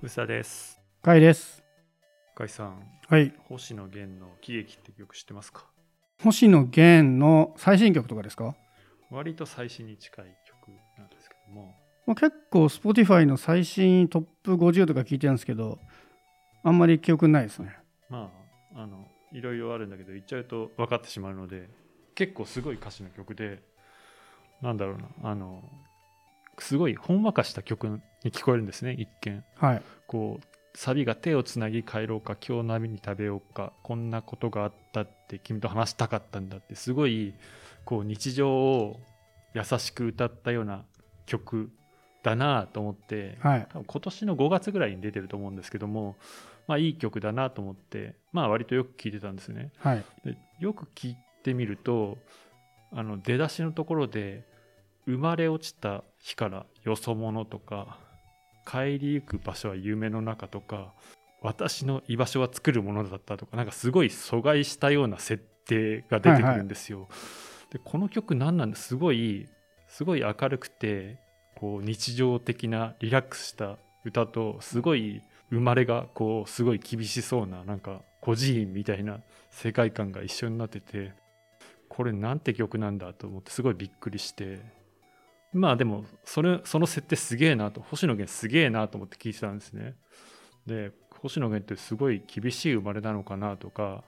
うさです。かいです。かいさん、はい。星野源の喜劇って曲知ってますか？星野源の最新曲とかですか？割と最新に近い曲なんですけども、まあ結構 Spotify の最新トップ50とか聞いてるんですけど、あんまり記憶ないですね。まあ、あの、いろいろあるんだけど、言っちゃうと分かってしまうので、結構すごい歌詞の曲で、なんだろうな、あの、すごいほんわかした曲に聞こえるんですね、一見。はい。こうサビが手をつなぎ帰ろうか今日波に食べようかこんなことがあったって君と話したかったんだってすごいこう日常を優しく歌ったような曲だなと思って、はい。多分今年の5月ぐらいに出てると思うんですけどもまあいい曲だなと思ってまあ割とよく聴いてたんですねはい。でよく聞いてみるとあの出だしのところで生まれ落ちた日からよそ者とか帰りゆく場所は夢の中とか私の居場所は作るものだったとかなんかすごい阻害したような設定が出てくるんですよ。でこの曲何なんですごいすごい明るくてこう日常的なリラックスした歌とすごい生まれがこうすごい厳しそうななんか孤児院みたいな世界観が一緒になっててこれなんて曲なんだと思ってすごいびっくりしてまあでもそれその設定すげえなと星野源すげえなと思って聞いてたんですね。で星野源ってすごい厳しい生まれなのかなとか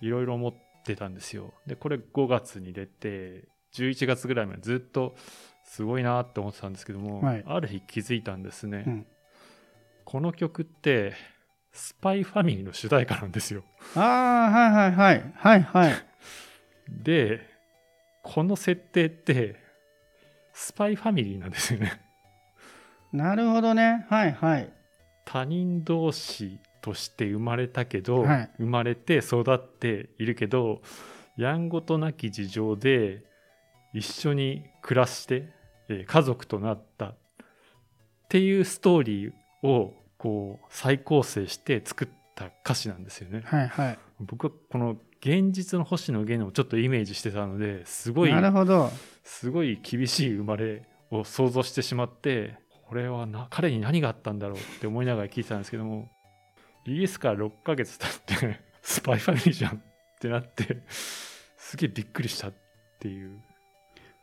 いろいろ思ってたんですよ。でこれ5月に出て11月ぐらいまでずっとすごいなって思ってたんですけども、はい。ある日気づいたんですね、うん。この曲ってスパイファミリーの主題歌なんですよ。ああ、はいはいはい。はいはい。でこの設定ってスパイファミリーなんですよねなるほどね。はいはい。他人同士として生まれたけど、はい生まれて育っているけどやんごとなき事情で一緒に暮らして、えー家族となったっていうストーリーをこう再構成して作った歌詞なんですよね。はいはい。僕はこの現実の星野源をちょっとイメージしてたのですごいなるほど。すごい厳しい生まれを想像してしまってこれはな彼に何があったんだろうって思いながら聞いてたんですけどもリリースから6ヶ月経って スパイファミリーじゃんってなってすげえびっくりしたっていう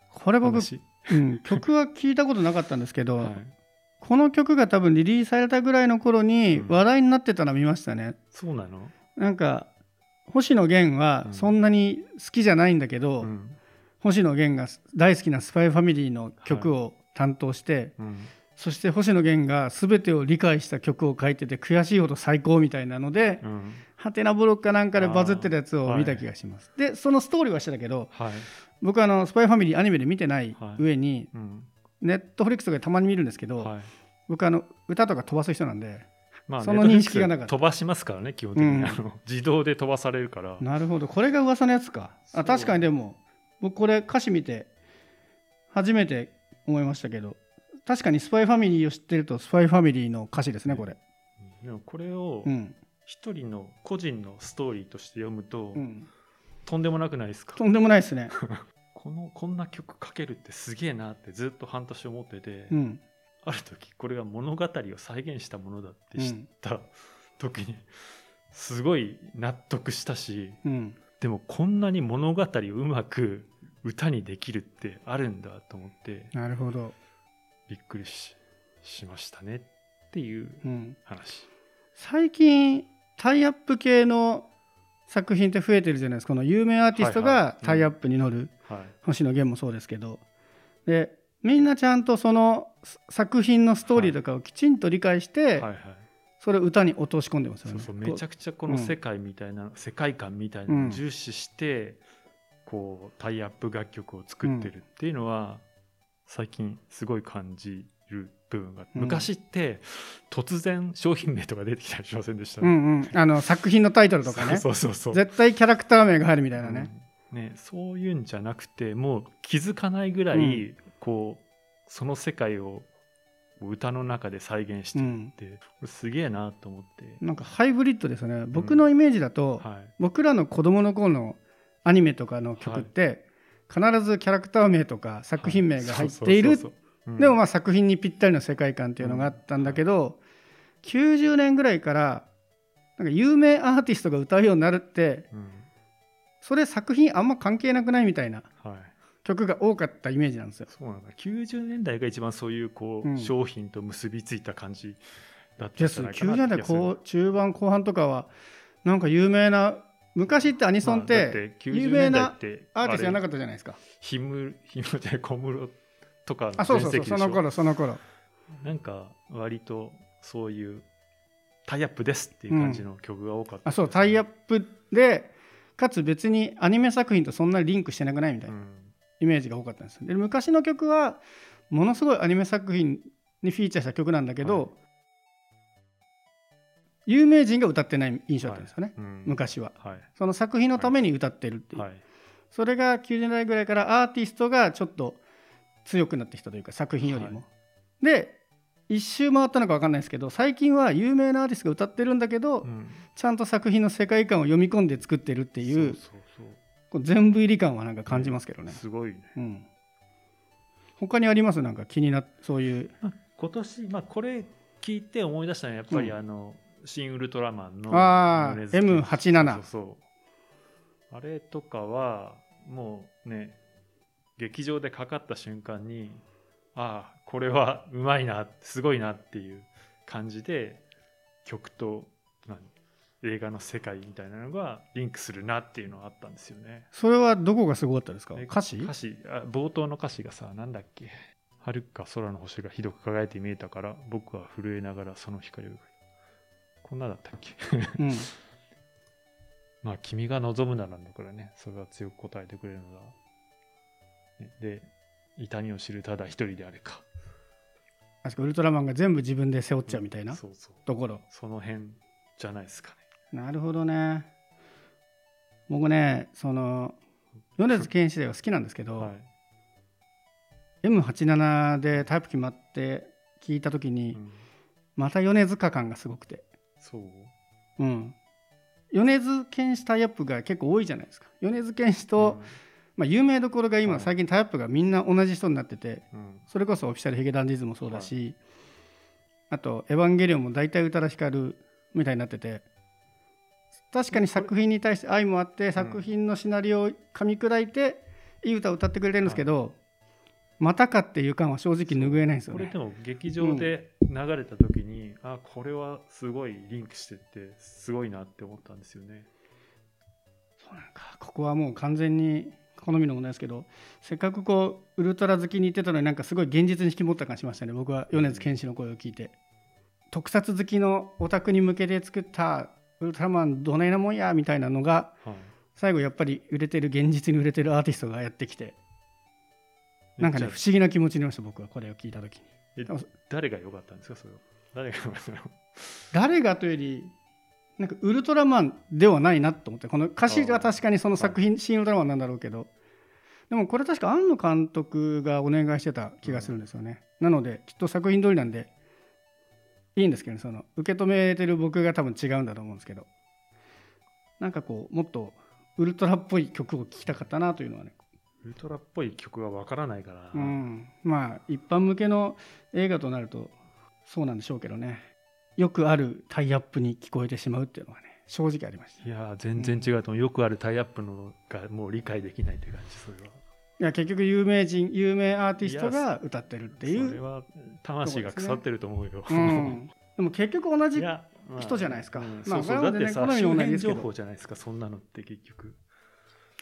これ僕、話、うん、曲は聞いたことなかったんですけど、はい、この曲が多分リリースされたぐらいの頃にうん話題になってたの見ましたね。そうなの、なんか星野源はうん。そんなに好きじゃないんだけど、うん。星野源が大好きな「スパイファミリー」の曲を担当して、うん。そして星野源が全てを理解した曲を書いてて悔しいほど最高みたいなのでうん。ハテナブロックかなんかでバズってたやつを見た気がします。でそのストーリーはしてたけどはい。僕はあの「スパイファミリー」アニメで見てないはい上に、うん。ネットフリックスとかでたまに見るんですけど、はい。僕あの歌とか飛ばす人なんでまあ、その認識がなかった。飛ばしますからね基本的に、うん。あの自動で飛ばされるから。なるほど。これが噂のやつか。あ確かにでも僕これ歌詞見て初めて思いましたけど確かに「スパイファミリー」を知ってると「スパイファミリー」の歌詞ですねこれ。でもこれをうん、一人の個人のストーリーとして読むと、うん、とんでもなくないですか？とんでもないですね。このこんな曲書けるってすげえなってずっと半年思ってて、うんある時これが物語を再現したものだって知った時にすごい納得したしうん。でもこんなに物語をうまく歌にできるってあるんだと思ってなるほど、びっくりししましたねっていううん、話。最近タイアップ系の作品って増えてるじゃないですか。この有名アーティストがタイアップに乗る、はい。星野源もそうですけど。でみんなちゃんとその作品のストーリーとかをきちんと理解して、はい。はいそれを歌に落とし込んでますよね。そうそう。めちゃくちゃこのうん世界みたいな、世界観みたいなのを重視して、こうタイアップ楽曲を作ってるっていうのは、最近すごい感じる部分が、うん。昔って突然商品名とか出てきたりしませんでした、うんうん、あの作品のタイトルとかね。そうそう。そう。絶対キャラクター名が入るみたいなね。うん。ねそういうんじゃなくてもう気づかないぐらい、うんこうその世界を歌の中で再現してるうん。って、これすげえなと思って、なんかハイブリッドですよね。僕のイメージだと、はい、僕らの子供の頃のアニメとかの曲って、必ずキャラクター名とか作品名が入っている。でもまあ作品にぴったりの世界観っていうのがあったんだけど、90年ぐらいからなんか有名アーティストが歌うようになるってうん。それ作品あんま関係なくないみたいな。はい曲が多かったイメージなんですよ。そうなんだ。90年代が一番そういうこう、うん。商品と結びついた感じだったんですじゃないか90年代中盤後半とかはなんか有名な昔ってアニソンって90有名なアーティストじゃなかっったじゃないですか。たひむひむで小室とかのあそうそうそうその頃その頃。なんか割とそういうタイアップですっていう感じの曲が多かった、あそうタイアップでかつ別にアニメ作品とそんなにリンクしてなくないみたいな。うんイメージが多かったんです。で昔の曲はものすごいアニメ作品にフィーチャーした曲なんだけど、はい。有名人が歌ってない印象だったんですよね、うん。昔は。はい。その作品のために歌ってるっていう、はい。それが90年代ぐらいからアーティストがちょっと強くなってきたというか作品よりも、はで一周回ったのか分かんないですけど最近は有名なアーティストが歌ってるんだけど、うん。ちゃんと作品の世界観を読み込んで作ってるっていう全部入り感はなんか感じますけどね、すごいね。うん、他にあります？なんか気になっそういう。まあ今年、まあ、これ聞いて思い出したのはやっぱり、うん。あの新ウルトラマンのああ米津玄師 M87 そうそう。あれとかはもうね劇場でかかった瞬間にああこれはうまいなすごいなっていう感じで曲と何映画の世界みたいなのがリンクするなっていうのがあったんですよね。それはどこがすごかったですか？え歌詞？歌詞？あ冒頭の歌詞がさなんだっけ？遥か空の星がひどく輝いて見えたから僕は震えながらその光をこんなだったっけ？うん。まあ君が望むならだからねそれは強く答えてくれるのだ、ねで痛みを知るただ一人であれか。あそこウルトラマンが全部自分で背負っちゃうみたいなそうそう。ところ。その辺じゃないですかねなるほどね。僕ねその米津玄師では好きなんですけど、はい、M87 でタイプ決まって聞いた時に、うん。また米津化感がすごくて。そう？うん。米津玄師タイアップが結構多いじゃないですか。米津玄師と、まあ、有名どころが今はい。最近タイアップがみんな同じ人になっててうん。うんそれこそオフィシャルヒゲダンディズムもそうだし、あと「エヴァンゲリオン」も大体宇多田ヒカルみたいになってて確かに作品に対して愛もあって作品のシナリオを噛み砕いていい歌を歌ってくれてるんですけど、またかっていう感は正直拭えないんですよね。これで。も劇場で流れた時に、あこれはすごいリンクしててすごいなって思ったんですよね。そうなんかここはもう完全に好みのものですけどせっかくこうウルトラ好きに言ってたのになんかすごい現実に引き持った感じしましたね。僕は米津玄師の声を聞いて。特撮好きのオタクに向けて作ったウルトラマンどないなもんやみたいなのがはい。最後やっぱり売れてる現実に売れてるアーティストがやってきてなんかね不思議な気持ちになりました僕はこれを聞いた時に。誰が良かったんですかそれは？誰が誰がというよりなんかウルトラマンではないなと思ってこの歌詞は確かにその作品「新ウルトラマン」なんだろうけどでもこれ確か庵野監督がお願いしてた気がするんですよね、なのできっと作品通りなんでいいんですけどねその受け止めてる僕が多分違うんだと思うんですけど。なんかこうもっとウルトラっぽい曲を聴きたかったなというのはね、ウルトラっぽい曲がわからないから、うん、まあ一般向けの映画となるとそうなんでしょうけどね。よくあるタイアップに聞こえてしまうっていうのはね正直ありました。いやー全然違うと思う、よくあるタイアップのがもう理解できないって感じそれはいや結局有名人有名アーティストが歌ってるっていう、それは魂が腐ってると思うよ、うん、でも結局同じ人じゃないですか。うんまあそうそう。これはだってさ周辺情報じゃないですかそんなのって結局。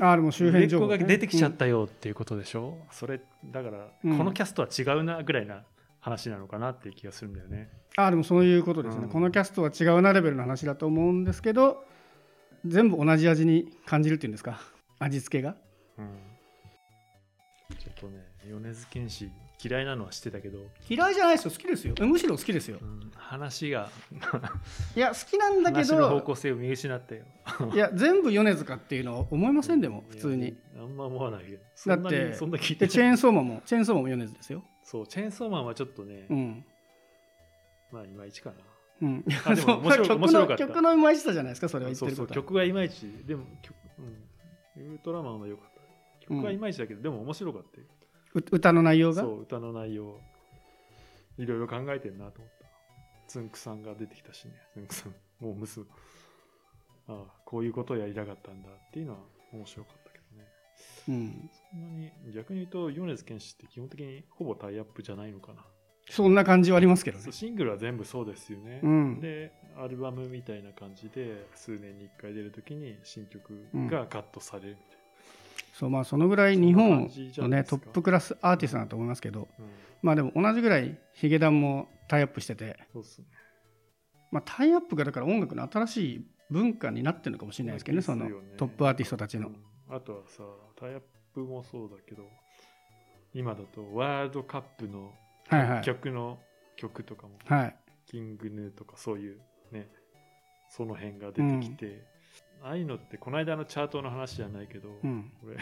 ああでも周辺情報、ね、が出てきちゃっうんたよっていうことでしょ、それだから、うん。このキャストは違うなぐらいな話なのかなっていう気がするんだよね。ああでもそういうことですね、うんこのキャストは違うなレベルの話だと思うんですけど全部同じ味に感じるっていうんですか味付けがうんとね米津玄師嫌いなのは知ってたけど、嫌いじゃないですよ好きですよ。むしろ好きですよ。うん話が。いや好きなんだけ話の方ど向性を見失ったよ。いや全部米津かっていうのは思いませんでも普通に。あんま思わないけどだってにそんな聞いてでチェーンソーマンもチェーンソーマンも米津ですよ。そうチェーンソーマンはちょっとね、うん。まあいまいちかな。うん、あでも そう面白い曲の曲のうまいさじゃないですかそれは言ってそうることは。そう曲がいまいちでも曲、うん、ウルトラマンは良かった曲はいまいちだけど、でも面白かったよ。う歌の内容が？そう歌の内容。いろいろ考えてるなと思っつんくさんが出てきたしね。つんくさんもう娘。ああこういうことをやりたかったんだっていうのは面白かったけどね。うん、そんなに逆に言うと米津玄師って基本的にほぼタイアップじゃないのかな、そんな感じはありますけどね。シングルは全部そうですよね、うん。でアルバムみたいな感じで数年に1回出るときに新曲がカットされるみたいそうまあそのぐらい日本のねトップクラスアーティストだと思いますけど、な、うん、まあでも同じぐらいヒゲダンもタイアップしてて、ねまあ、タイアップがだから音楽の新しい文化になってるのかもしれないですけどね、そのトップアーティストたちの。うんあとはさタイアップもそうだけど今だとワールドカップのはいはい。曲の曲とかも、はい。キングヌーとかそういうねその辺が出てきて、ああいうのってこの間のチャートの話じゃないけど、うん。これ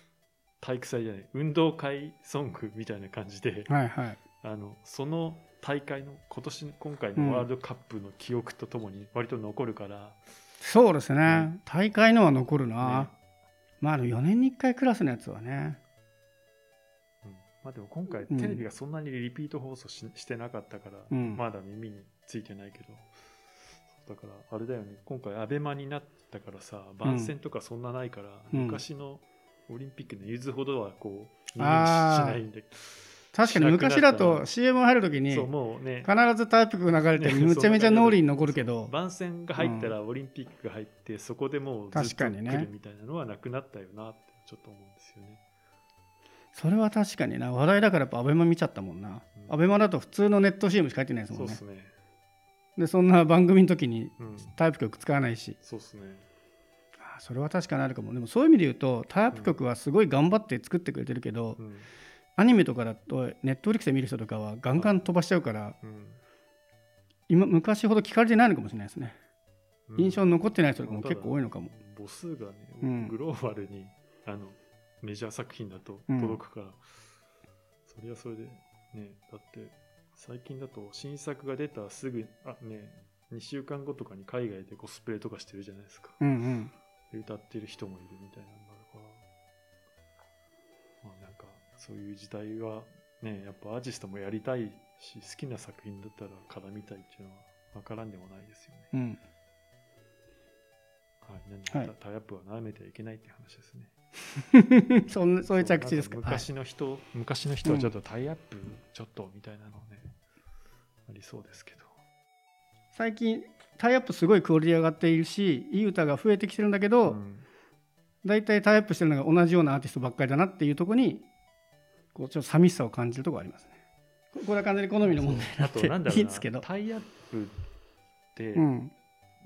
体育祭じゃない運動会ソングみたいな感じではいはい。あのその大会の今年今回のワールドカップの記憶とともに割と残るから、そうですね。ね大会のは残るな。ねまああの4年に1回クラスのやつはね。うんまあ、でも今回うんテレビがそんなにリピート放送ししてなかったから、うんまだ耳についてないけどだからあれだよね。今回アベマになったからさ番宣とかそんなないから、うん。昔のオリンピックのゆずほどはこう耳にしないんで確かに昔だと CM 入るときにそう必もうね。ずタイプが流れて ねむちゃめちゃ脳裏に残るけど、番宣が入ったらオリンピックが入って、そこでもうずっと確かにね。来るみたいなのはなくなったよなってちょっと思うんですよね。それは確かにな。話題だからやっぱアベマ見ちゃったもんな、うん。アベマだと普通のネット CM しか入ってないですもんね。そうっすね。でそんな番組の時にうん、タイプ曲使わないし。そうっすね。あそれは確かにあるかも。でもそういう意味で言うとタイプ曲はすごい頑張って作ってくれてるけど、うん。アニメとかだとネットフリックスで見る人とかはガンガン飛ばしちゃうからうん。今昔ほど聞かれてないのかもしれないですね、うん。印象に残ってない人とかも結構多いのかも、母数がね、うん。グローバルにあのメジャー作品だとうん。届くから、それはそれでねだって最近だと新作が出たすぐあね2週間後とかに海外でコスプレとかしてるじゃないですか、うんうん。で歌ってる人もいるみたいなのがあるから。まあなんかそういう時代はねやっぱアーティストもやりたいし好きな作品だったら絡みたいっていうのは分からんでもないですよね。うん。はい、何はいタイアップは舐めてはいけないっていう話ですね。そんなそういう着地ですか。昔の人、昔の人はちょっとタイアップちょっとみたいなのね、ありそうですけど。最近タイアップすごいクオリティ上がっているしいい歌が増えてきてるんだけど、うん。大体タイアップしてるのが同じようなアーティストばっかりだなっていうところにこうちょっと寂しさを感じるところありますね。ここれは完全に好みの問題になあってとなんだろうな。いいんですけど。タイアップって、うん。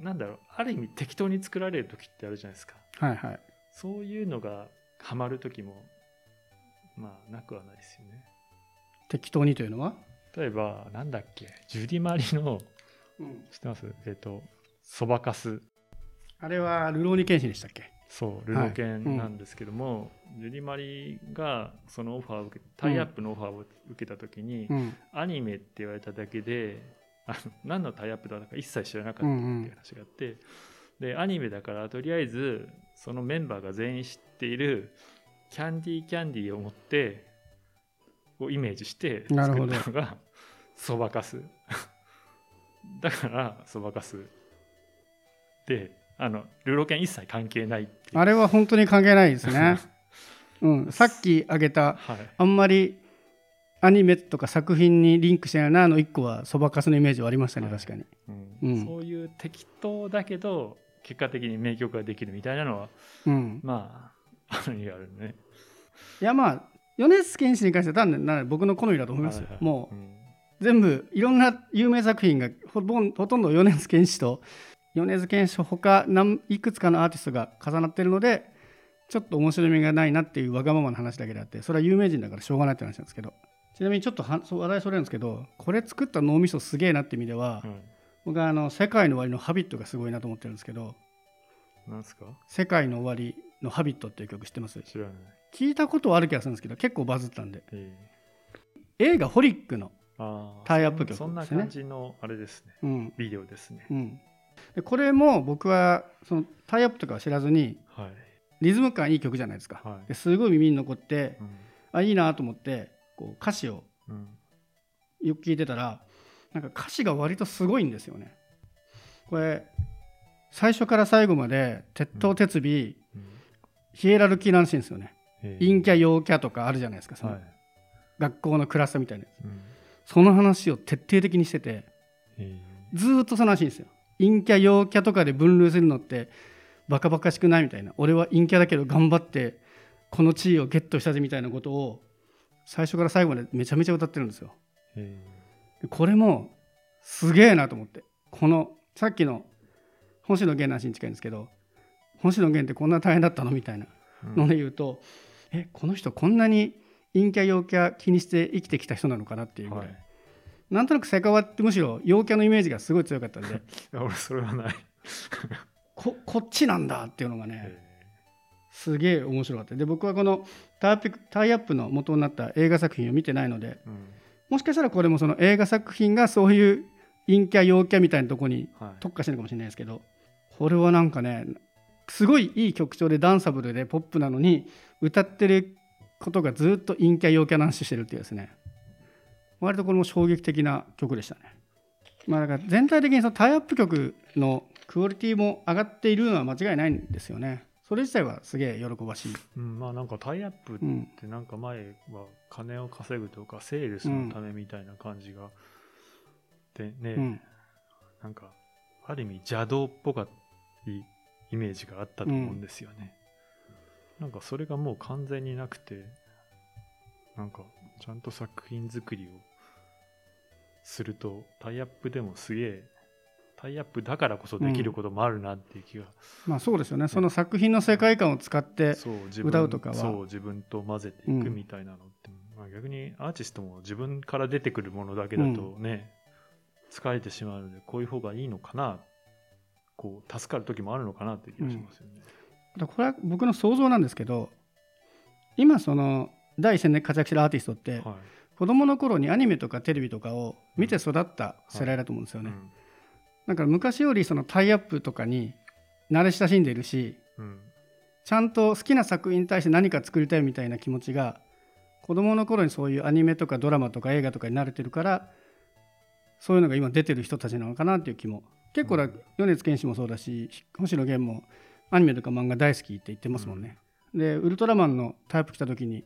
なんだろう。ある意味適当に作られる時ってあるじゃないですか。はいはいそういうのがハマる時もまあなくはないですよね。適当にというのは、例えばなんだっけ？ジュディマリのうん、知ってます？えっ、とそばかす。あれはルローニケンシンでしたっけ？そうルノケンなんですけども、ジュディマリがそのオファーを受けタイアップのオファーを受けた時に、うん。アニメって言われただけであの何のタイアップだったか一切知らなかったっていう話があって、でアニメだからとりあえずそのメンバーが全員知っているキャンディーキャンディーを持ってをイメージして作ったのがそばかす。だからそばかす。であのルロケン一切関係ないあれは本当に関係ないですね、うん、さっき挙げたはい。あんまりアニメとか作品にリンクしてないなの1個はそばかすのイメージはありましたねはい。確かに。うん。うん。そういう適当だけど結果的に名曲ができるみたいなのはうん。まああるにはあるね。いやまあ米津玄師に関しては単なるな僕の好みだと思いますよ、はいはい。もううん。全部いろんな有名作品がほほとんど米津玄師と米津玄師ほか何いくつかのアーティストが重なってるのでちょっと面白みがないなっていうわがままな話だけであってそれは有名人だからしょうがないって話なんですけど。ちなみにちょっとはそう話題それるんですけどこれ作った脳みそすげえなって意味では、うん僕はあの「世界の終わり」の「ハビット」がすごいなと思ってるんですけどなんすか「世界の終わり」の「ハビット」っていう曲知ってます？知らない。聞いたことはある気がするんですけど結構バズったんで。え映画「ホリックの」タイアップ曲そんなですね感じのあれですね。うん。ビデオですね。うん、でこれも僕はそのタイアップとかは知らずにはい。リズム感いい曲じゃないですか、はい。ですごい耳に残ってうん。あいいなと思ってこう歌詞をうん。よく聞いてたらなんか歌詞が割とすごいんですよね。これ最初から最後まで鉄頭鉄尾、うんヒエラルキーらしいんですよね。え。陰キャ陽キャとかあるじゃないですかその。はい。学校のクラスみたいなやつ。うん。その話を徹底的にしててえ。ずーっとその話んですよ。陰キャ陽キャとかで分類するのってバカバカしくないみたいな。俺は陰キャだけど頑張ってこの地位をゲットしたぜみたいなことを最初から最後までめちゃめちゃ歌ってるんですよこれもすげえなと思って。このさっきの星野源の話に近いんですけど星野源ってこんな大変だったのみたいなうん。ので言うと、えこの人こんなに陰キャ陽キャ気にして生きてきた人なのかなっていうぐらい、はい。なんとなくセカワってむしろ陽キャのイメージがすごい強かったんで。いや俺それはない、ここっちなんだっていうのがねえすげえ面白かった。で僕はこのタイアップタイアップの元になった映画作品を見てないのでえうんもしかしたらこれもその映画作品がそういう陰キャ陽キャみたいなとこにはい。特化してるのかもしれないですけどこれはなんかねすごいいい曲調でダンサブルでポップなのに歌ってることがずっと陰キャ陽キャの話してるっていうですね。割とこれも衝撃的な曲でしたね。まあだから全体的にそのタイアップ曲のクオリティも上がっているのは間違いないんですよねそれ自体はすげえ喜ばしい、うん、まあなんかタイアップっうん、てなんか前は金を稼ぐとかセールスのためみたいな感じが、でね、うん。なんかある意味邪道っぽかいイメージがあったと思うんですよね、なんかそれがもう完全になくてなんかちゃんと作品作りをするとタイアップでもすげえタイアップだからこそできることもあるなっていう気が、まあそうですよね。その作品の世界観を使って歌うとかは。そう自分と混ぜていくみたいなのって、まあ、逆にアーティストも自分から出てくるものだけだとね、疲れてしまうのでこういう方がいいのかなこう助かる時もあるのかなっていう気がしますよね。だからこれは僕の想像なんですけど今その第一線で活躍してるアーティストって、はい。子供の頃にアニメとかテレビとかを見て育った世代だと思うんですよね、うんだから昔よりそのタイアップとかに慣れ親しんでいるしうん。ちゃんと好きな作品に対して何か作りたいみたいな気持ちが子供の頃にそういうアニメとかドラマとか映画とかに慣れてるからそういうのが今出てる人たちなのかなっていう気も。結構だうん。米津玄師もそうだし星野源もアニメとか漫画大好きって言ってますもんね、でウルトラマンのタイアップ来た時に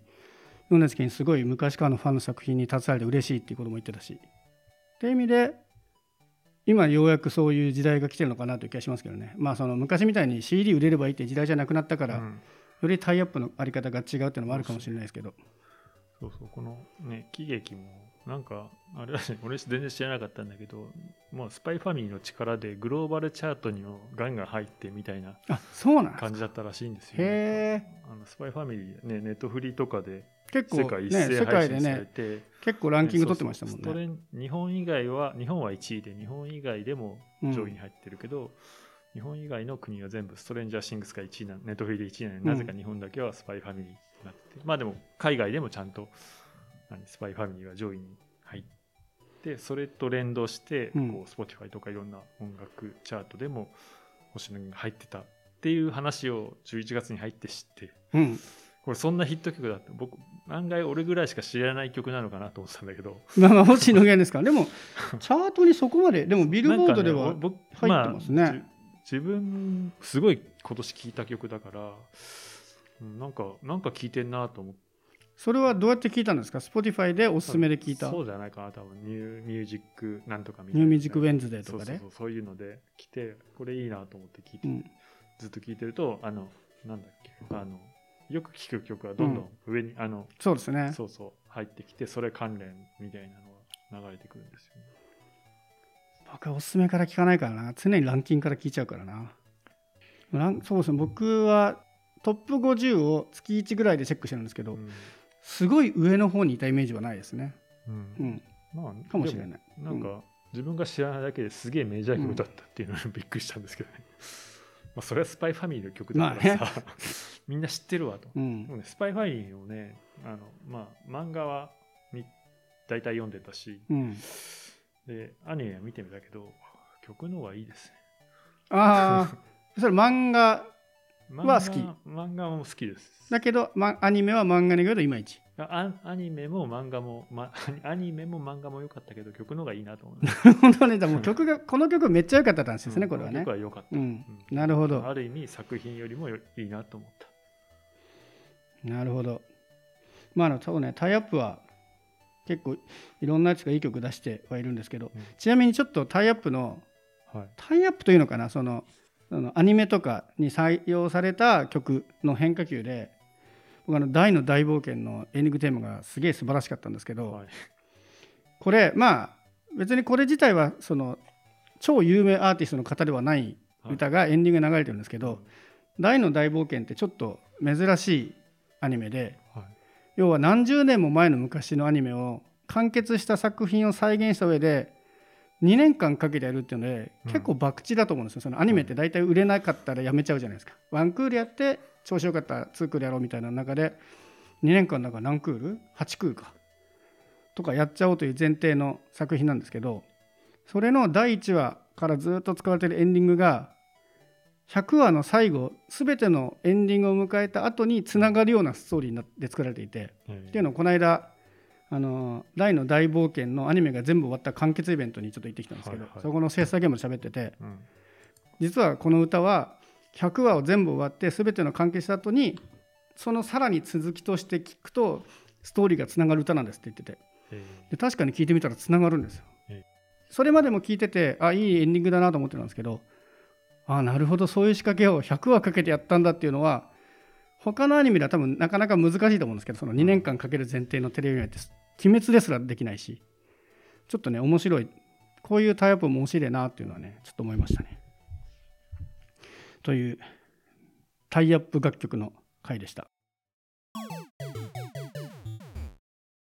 米津玄師すごい昔からのファンの作品に携われて嬉しいっていうことも言ってたし。っていう意味で今ようやくそういう時代が来てるのかなという気がしますけどね。まあその昔みたいに CD 売れればいいって時代じゃなくなったから、うん。よりタイアップのあり方が違うっていうのもあるかもしれないですけど。そうそうこのね喜劇もなんかあれだね 俺全然知らなかったんだけどもうスパイファミリーの力でグローバルチャートにもガンガン入ってみたいなあそうなんですか。感じだったらしいんですよ、へえあのスパイファミリーねネットフリとかで結構ね世界でねて、結構ランキング取ってましたもんね。そうそうストレン日本以外は日本は1位で日本以外でもうん。上位に入ってるけど、日本以外の国は全部ストレンジャーシングスが1位なネットフリで1位なのに、うん。なぜか日本だけはスパイファミリーになってまあでも海外でもちゃんと何スパイファミリーが上位に入ってそれと連動して、うん。こう Spotify とかいろんな音楽チャートでも星野源が入ってたっていう話を11月に入って知ってうんこれそんなヒット曲だって僕案外俺ぐらいしか知らない曲なのかなと思ってたんだけど。まあまあ星野源ですから。でも チャートにそこまででもビルボードでは入ってますね。あじ自分すごい今年聴いた曲だからうんなんかなんか聴いてんなと思って。それはどうやって聞いたんですか？Spotify でおすすめで聞いた。そうじゃないかな多分。 New Music なんとかみたいな。 New Music Wednesday とかでそうそうそうそういうので来てこれいいなと思って聴いて、うん。ずっと聴いてるとあのなんだっけ？あのよく聴く曲がどんどん上に、あのそうですね。そうそう入ってきてそれ関連みたいなのが流れてくるんですよね。僕はおすすめから聞かないからな。常にランキングから聞いちゃうからな。ランそうですね。僕はトップ50を月1ぐらいでチェックしてるんですけど、うん。すごい上の方にいたイメージはないですね。うん。うん。まあ、かもしれない。なんか、自分が知らないだけですげえメジャー曲だったっていうのにびっくりしたんですけどね。まあ、それはスパイファミリーの曲だからさ、みんな知ってるわと。うんスパイファミリーをね、あのまあ、漫画はみ大体読んでたし、うんで、アニメは見てみたけど、曲の方がいいですね。ああそれ漫画は好き。漫画も好きです。だけど、ま、アニメは漫画に言うといまいち。あアニメも漫画も、ま、アニメも漫画も良かったけど曲の方がいいなと思う。本当ね。でも曲がこの曲めっちゃ良かったんですね、これはね。曲は良かった、うん。なるほど。ある意味作品よりもよいいなと思った。なるほど。まああのそうね。タイアップは結構いろんなやつがいい曲出してはいるんですけど、うん。ちなみにちょっとタイアップのはい。タイアップというのかな？そのそのアニメとかに採用された曲の変化球で僕あの大の大冒険のエンディングテーマがすげえ素晴らしかったんですけど、はい。これまあ別にこれ自体はその超有名アーティストの方ではない歌がエンディングで流れてるんですけど「大の大冒険」ってちょっと珍しいアニメではい。要は何十年も前の昔のアニメを完結した作品を再現した上で2年間かけてやるっていうので、うん。結構博打だと思うんですよ。そのアニメって大体売れなかったらやめちゃうじゃないですか。ワンクールやって調子よかったら2クールやろうみたいな中で2年間だから何クール ?8 クールか。とかやっちゃおうという前提の作品なんですけどそれの第1話からずっと使われてるエンディングが100話の最後全てのエンディングを迎えた後につながるようなストーリーになって作られていてっていうのをこの間あの大の大冒険のアニメが全部終わった完結イベントにちょっと行ってきたんですけど、はいはい。そこの制作現場で喋っててうん。実はこの歌は100話を全部終わって全ての完結した後にそのさらに続きとして聞くとストーリーがつながる歌なんですって言ってて。え。で確かに聞いてみたらつながるんですよ。ええ。それまでも聞いててあいいエンディングだなと思ってたんですけどあなるほどそういう仕掛けを100話かけてやったんだっていうのは他のアニメでは多分なかなか難しいと思うんですけどその2年間かける前提のテレビアニメって鬼滅ですらできないしちょっとね面白いこういうタイアップも面白いなっていうのはねちょっと思いましたね。というタイアップ楽曲の回でした。